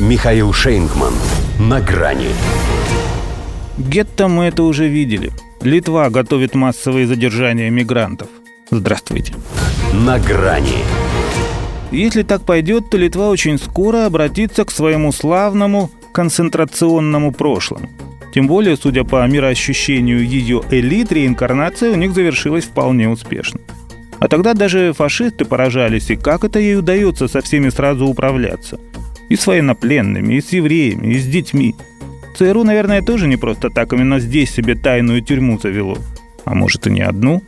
Михаил Шейнгман. На грани. Гетто мы это уже видели. Литва готовит массовые задержания мигрантов. Здравствуйте. На грани. Если так пойдет, то Литва очень скоро обратится к своему славному концентрационному прошлому. Тем более, судя по мироощущению ее элит, реинкарнация у них завершилась вполне успешно. А тогда даже фашисты поражались, и как это ей удается со всеми сразу управляться. И с военнопленными, и с евреями, и с детьми. ЦРУ, наверное, тоже не просто так именно здесь себе тайную тюрьму завело. А может и не одну.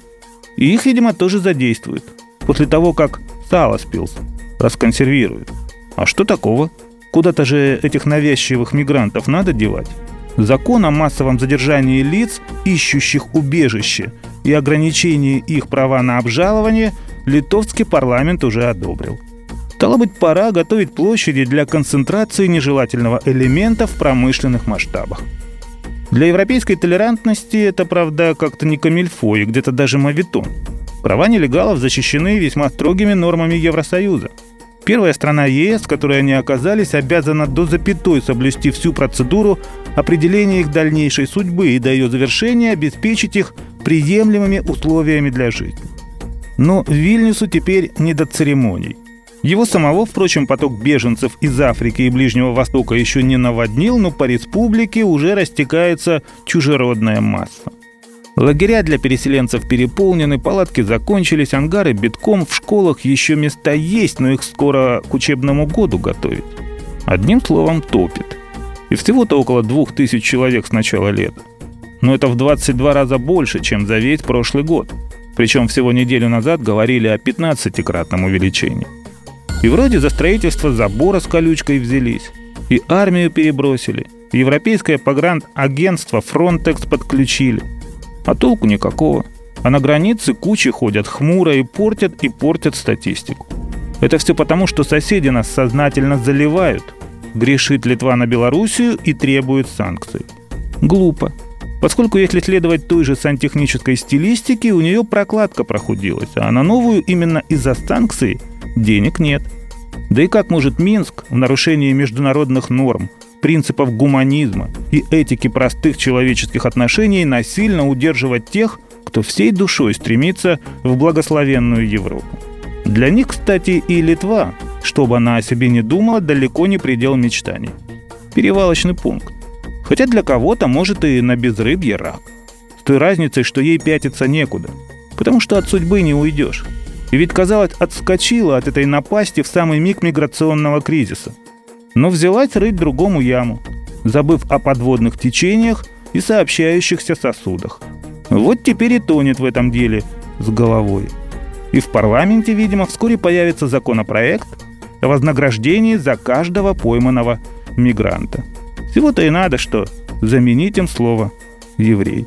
И их, видимо, тоже задействуют. После того, как сало спился, расконсервируют. А что такого? Куда-то же этих навязчивых мигрантов надо девать. Закон о массовом задержании лиц, ищущих убежище, и ограничении их права на обжалование литовский парламент уже одобрил. Стало быть, пора готовить площади для концентрации нежелательного элемента в промышленных масштабах. Для европейской толерантности это, правда, как-то не камильфо и где-то даже мавитон. Права нелегалов защищены весьма строгими нормами Евросоюза. Первая страна ЕС, в которой они оказались, обязана до запятой соблюсти всю процедуру определения их дальнейшей судьбы и до ее завершения обеспечить их приемлемыми условиями для жизни. Но Вильнюсу теперь не до церемоний. Его самого, впрочем, поток беженцев из Африки и Ближнего Востока еще не наводнил, но по республике уже растекается чужеродная масса. Лагеря для переселенцев переполнены, палатки закончились, ангары битком, в школах еще места есть, но их скоро к учебному году готовят. Одним словом, топит. И всего-то около двух тысяч человек с начала лета. Но это в 22 раза больше, чем за весь прошлый год. Причем всего неделю назад говорили о 15-кратном увеличении. И вроде за строительство забора с колючкой взялись. И армию перебросили. Европейское погранагентство Frontex подключили. А толку никакого. А на границе кучи ходят хмуро и портят, и портят статистику. Это все потому, что соседи нас сознательно заливают. Грешит Литва на Белоруссию и требует санкций. Глупо. Поскольку если следовать той же сантехнической стилистике, у нее прокладка прохудилась, а на новую именно из-за санкций денег нет. Да и как может Минск в нарушении международных норм, принципов гуманизма и этики простых человеческих отношений насильно удерживать тех, кто всей душой стремится в благословенную Европу? Для них, кстати, и Литва, что бы она о себе не думала, далеко не предел мечтаний. Перевалочный пункт. Хотя для кого-то, может, и на безрыбье рак. С той разницей, что ей пятиться некуда. Потому что от судьбы не уйдешь. И ведь, казалось, отскочила от этой напасти в самый миг миграционного кризиса. Но взялась рыть другому яму, забыв о подводных течениях и сообщающихся сосудах. Вот теперь и тонет в этом деле с головой. И в парламенте, видимо, вскоре появится законопроект о вознаграждении за каждого пойманного мигранта. Всего-то и надо, что заменить им слово «еврей».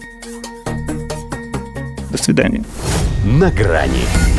До свидания. На грани